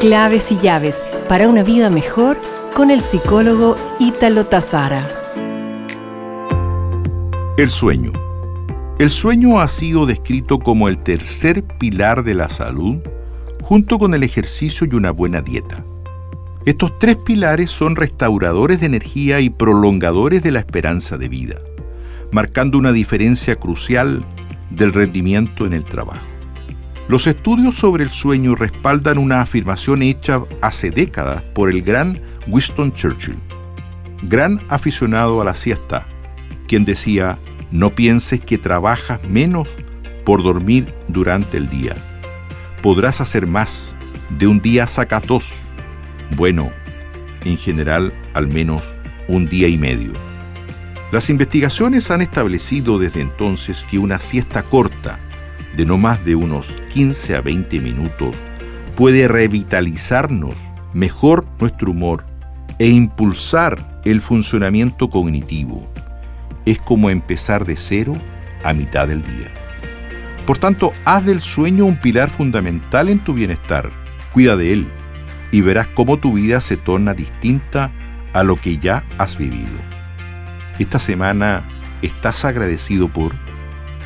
Claves y llaves para una vida mejor con el psicólogo Ítalo Tazara. El sueño. El sueño ha sido descrito como el tercer pilar de la salud, junto con el ejercicio y una buena dieta. Estos tres pilares son restauradores de energía y prolongadores de la esperanza de vida, marcando una diferencia crucial del rendimiento en el trabajo. Los estudios sobre el sueño respaldan una afirmación hecha hace décadas por el gran Winston Churchill, gran aficionado a la siesta, quien decía, no pienses que trabajas menos por dormir durante el día. Podrás hacer más. De un día sacas. Bueno, en general al menos un día y medio. Las investigaciones han establecido desde entonces que una siesta corta, de no más de unos 15 a 20 minutos puede revitalizarnos mejor nuestro humor e impulsar el funcionamiento cognitivo. Es como empezar de cero a mitad del día. Por tanto, haz del sueño un pilar fundamental en tu bienestar. Cuida de él y verás cómo tu vida se torna distinta a lo que ya has vivido. Esta semana estás agradecido por...